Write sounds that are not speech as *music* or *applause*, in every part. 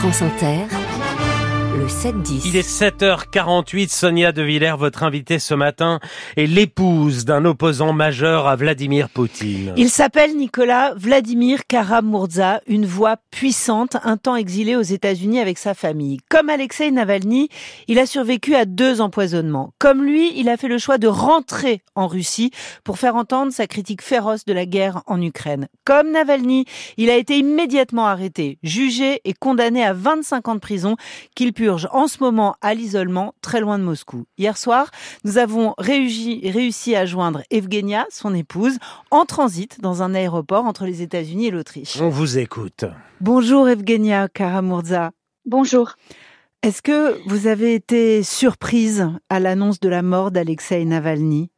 France Inter, le 7-10. Il est 7h48, Sonia De Villers, votre invitée ce matin, est l'épouse d'un opposant majeur à Vladimir Poutine. Il s'appelle Nicolas Vladimir Karamurza, une voix puissante, un temps exilé aux États-Unis avec sa famille. Comme Alexei Navalny, il a survécu à deux empoisonnements. Comme lui, il a fait le choix de rentrer en Russie pour faire entendre sa critique féroce de la guerre en Ukraine. Comme Navalny, il a été immédiatement arrêté, jugé et condamné à 25 ans de prison qu'il purge en ce moment à l'isolement très loin de Moscou. Hier soir, nous avons réussi, réussi à joindre Evgenia, son épouse, en transit dans un aéroport entre les États-Unis et l'Autriche. On vous écoute. Bonjour Evgenia Karamurza. Bonjour. Est-ce que vous avez été surprise à l'annonce de la mort d'Alexei Navalny?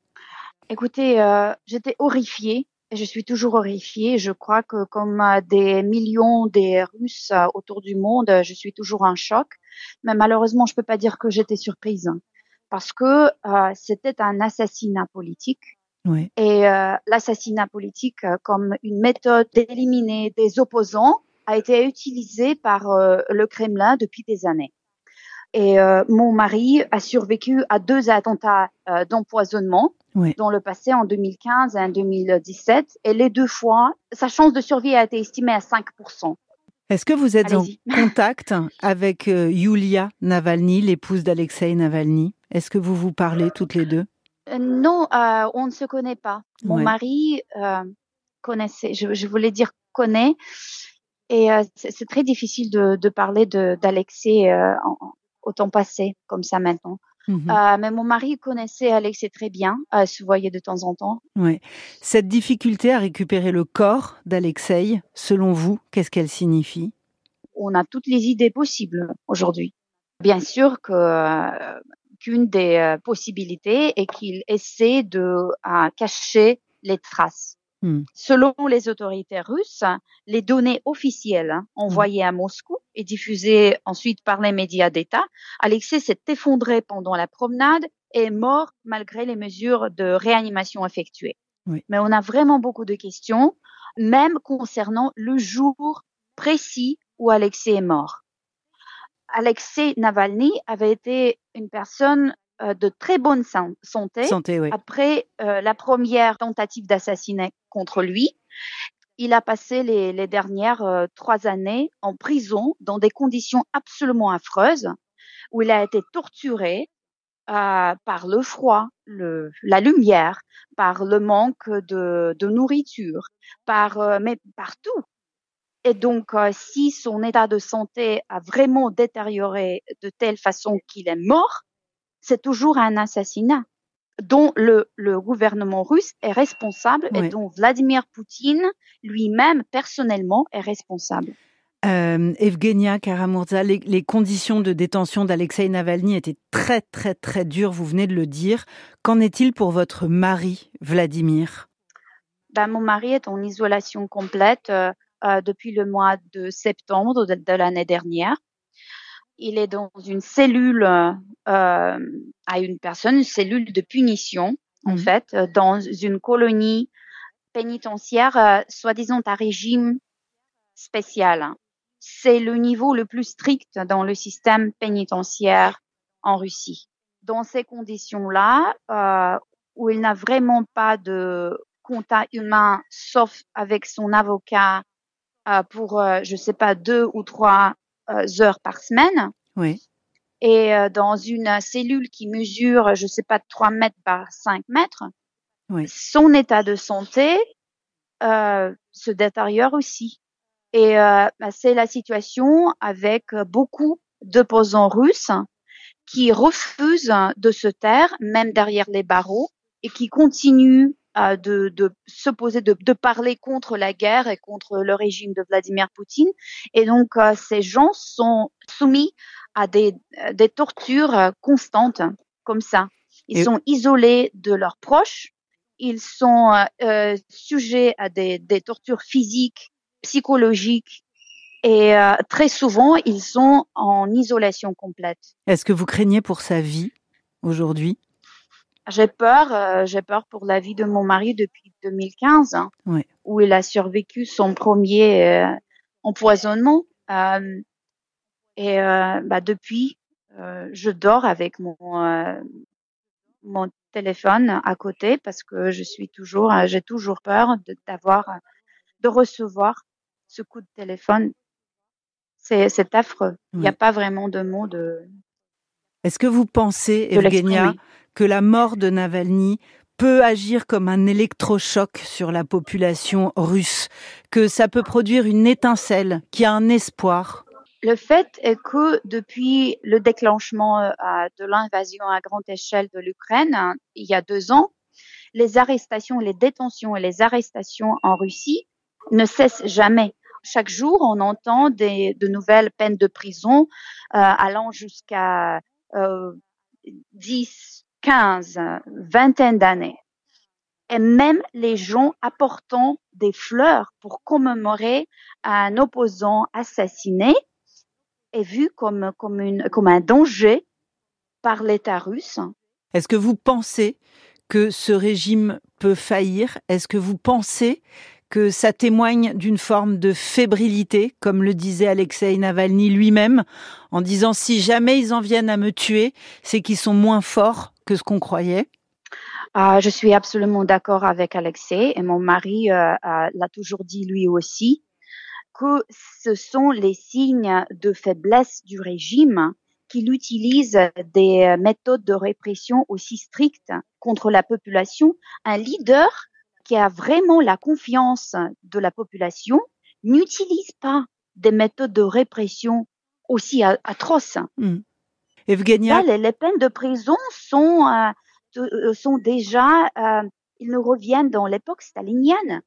Écoutez, euh, j'étais horrifiée. Je suis toujours horrifiée. Je crois que comme euh, des millions des Russes euh, autour du monde, je suis toujours en choc. Mais malheureusement, je peux pas dire que j'étais surprise hein, parce que euh, c'était un assassinat politique. Oui. Et euh, l'assassinat politique euh, comme une méthode d'éliminer des opposants a été utilisé par euh, le Kremlin depuis des années. Et euh, mon mari a survécu à deux attentats d'empoisonnement Oui. dans le passé en 2015 et en 2017. Et les deux fois, sa chance de survie a été estimée à 5%. Est-ce que vous êtes en *laughs* contact avec euh, Yulia Navalny, l'épouse d'Alexei Navalny? Est-ce que vous vous parlez toutes les deux? Euh, non, euh, on ne se connaît pas. Mon Ouais. mari connaissait, je, je voulais dire connaît, et c'est très difficile de, de parler d'Alexei en- en- au temps passé, comme ça maintenant. Mhm. Euh, mais mon mari connaissait Alexei très bien, euh, se voyait de temps en temps. Ouais. Cette difficulté à récupérer le corps d'Alexei, selon vous, qu'est-ce qu'elle signifie? On a toutes les idées possibles aujourd'hui. Bien sûr que euh, qu'une des euh, possibilités est qu'il essaie de cacher les traces. Hmm. Selon les autorités russes, les données officielles hein, envoyées à Moscou et diffusées ensuite par les médias d'État, Alexei s'est effondré pendant la promenade et est mort malgré les mesures de réanimation effectuées. Oui. Mais on a vraiment beaucoup de questions, même concernant le jour précis où Alexei est mort. Alexei Navalny avait été une personne de très bonne san- santé Santé, oui. après euh, la première tentative d'assassinat contre lui. Il a passé les, les dernières euh, trois années en prison dans des conditions absolument affreuses, où il a été torturé euh, par le froid, le, la lumière, par le manque de, de nourriture, par euh, mais partout. Et donc, euh, si son état de santé a vraiment détérioré de telle façon qu'il est mort, c'est toujours un assassinat dont le, le gouvernement russe est responsable et dont Vladimir Poutine lui-même personnellement est responsable. Euh, Evgenia Karamurza, les, les conditions de détention d'Alexei Navalny étaient très, très, très dures, vous venez de le dire. Qu'en est-il pour votre mari, Vladimir? Ben, mon mari est en isolation complète euh, euh, depuis le mois de septembre de, de l'année dernière. Il est dans une cellule euh, à une personne, une cellule de punition, en Mhm. fait, euh, dans une colonie pénitentiaire, euh, soi-disant à régime spécial. C'est le niveau le plus strict dans le système pénitentiaire en Russie. Dans ces conditions-là, euh, où il n'a vraiment pas de contact humain, sauf avec son avocat pour, je sais pas, deux ou trois heures par semaine, Oui. et euh, dans une euh, cellule qui mesure, je sais pas, 3 mètres par 5 mètres, Oui. son état de santé euh, se détériore aussi. Et euh, bah, c'est la situation avec euh, beaucoup d'opposants russes qui refusent de se taire, même derrière les barreaux, et qui continuent euh, de, de s'opposer, de, de parler contre la guerre et contre le régime de Vladimir Poutine. Et donc, euh, ces gens sont soumis à des, euh, des tortures euh, constantes, comme ça. Ils Et- sont isolés de leurs proches, ils sont euh, euh, sujets à des, des tortures physiques, psychologiques, et euh, très souvent, ils sont en isolation complète. Est-ce que vous craignez pour sa vie aujourd'hui? J'ai peur, euh, j'ai peur pour la vie de mon mari depuis 2015, hein, où il a survécu son premier euh, empoisonnement. Euh, Et bah, depuis, je dors avec mon mon téléphone à côté parce que je suis toujours, j'ai toujours peur d'avoir, de, recevoir ce coup de téléphone. C'est affreux. Il n'y a pas vraiment de mots de. Est-ce que vous pensez, Evgenia, que la mort de Navalny peut agir comme un électrochoc sur la population russe, que ça peut produire une étincelle, qui a un espoir? Le fait est que depuis le déclenchement euh, de l'invasion à grande échelle de l'Ukraine, hein, il y a deux ans, les arrestations, les détentions et les arrestations en Russie ne cessent jamais. Chaque jour, on entend des, de nouvelles peines de prison euh, allant jusqu'à euh, 10, 15, vingtaine d'années. Et même les gens apportant des fleurs pour commémorer un opposant assassiné est vu comme, comme, une, comme un danger par l'État russe. Est-ce que vous pensez que ce régime peut faillir? Est-ce que vous pensez que ça témoigne d'une forme de fébrilité, comme le disait Alexei Navalny lui-même, en disant si jamais ils en viennent à me tuer, c'est qu'ils sont moins forts que ce qu'on croyait ah, Je suis absolument d'accord avec Alexei et mon mari euh, l'a toujours dit lui aussi que ce sont les signes de faiblesse du régime qu'il utilise des méthodes de répression aussi strictes contre la population. Un leader qui a vraiment la confiance de la population n'utilise pas des méthodes de répression aussi atroces. Mmh. Evgenia... les, peines de prison sont, euh, euh, sont déjà, euh, ils nous reviennent dans l'époque stalinienne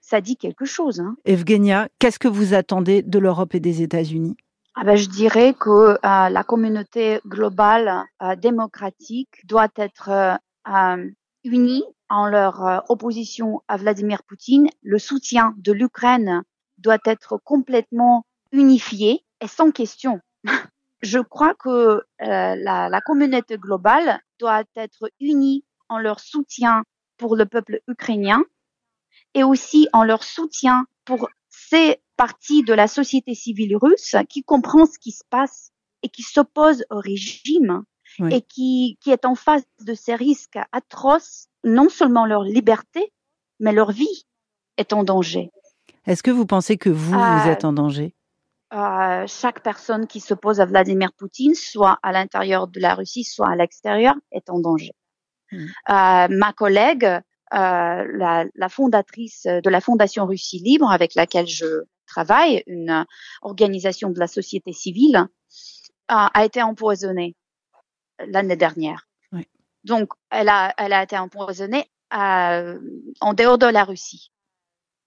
ça dit quelque chose. Hein. Evgenia, qu'est-ce que vous attendez de l'Europe et des États-Unis? Ah ben, je dirais que euh, la communauté globale démocratique doit être euh, unie en leur opposition à Vladimir Poutine. Le soutien de l'Ukraine doit être complètement unifié et sans question. *laughs* je crois que la, la communauté globale doit être unie en leur soutien pour le peuple ukrainien et aussi en leur soutien pour ces parties de la société civile russe qui comprend ce qui se passe et qui s'oppose au régime et qui, qui est en face de ces risques atroces, non seulement leur liberté, mais leur vie est en danger. Est-ce que vous pensez que vous, vous euh, êtes en danger? euh, Chaque personne qui s'oppose à Vladimir Poutine, soit à l'intérieur de la Russie, soit à l'extérieur, est en danger. Hmm. Euh, ma collègue euh, la, la, fondatrice de la Fondation Russie Libre, avec laquelle je travaille, une organisation de la société civile, a été empoisonnée l'année dernière. Oui. Donc, elle a, elle a été empoisonnée à, en dehors de la Russie,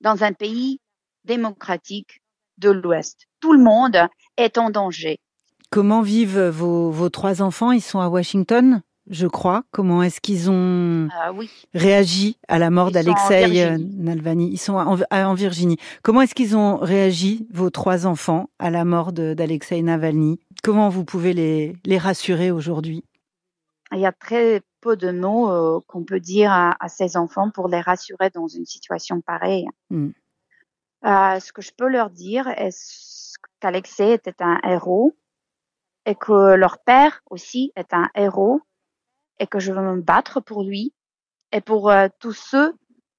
dans un pays démocratique de l'Ouest. Tout le monde est en danger. Comment vivent vos, vos trois enfants? Ils sont à Washington? Je crois. Comment est-ce qu'ils ont ah réagi à la mort d'Alexei euh, Navalny? Ils sont en, Virginie. Comment est-ce qu'ils ont réagi, vos trois enfants, à la mort d'Alexei Navalny? Comment vous pouvez les, les rassurer aujourd'hui? Il y a très peu de mots euh, qu'on peut dire à, ces enfants pour les rassurer dans une situation pareille. Hmm. Euh, ce que je peux leur dire est qu'Alexei était un héros et que leur père aussi est un héros? Et que je veux me battre pour lui et pour euh, tous ceux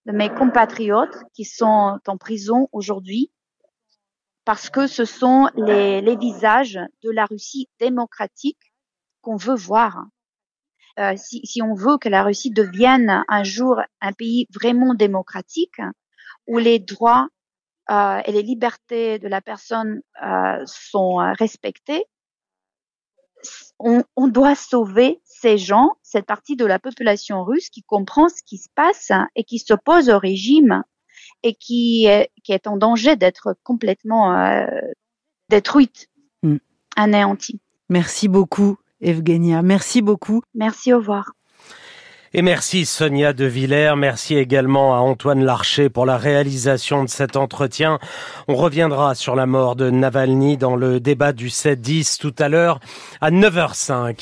de mes compatriotes qui sont en prison aujourd'hui parce que ce sont les, visages de la Russie démocratique qu'on veut voir. Euh, si, on veut que la Russie devienne un jour un pays vraiment démocratique, où les droits euh, et les libertés de la personne sont respectés, on, on, doit sauver ces gens, cette partie de la population russe qui comprend ce qui se passe et qui s'oppose au régime et qui est, qui est en danger d'être complètement euh, détruite, mm. anéantie. Merci beaucoup, Evgenia. Merci beaucoup. Merci, au revoir. Et merci Sonia De Villers, merci également à Antoine Larcher pour la réalisation de cet entretien. On reviendra sur la mort de Navalny dans le débat du 7-10 tout à l'heure à 9h05.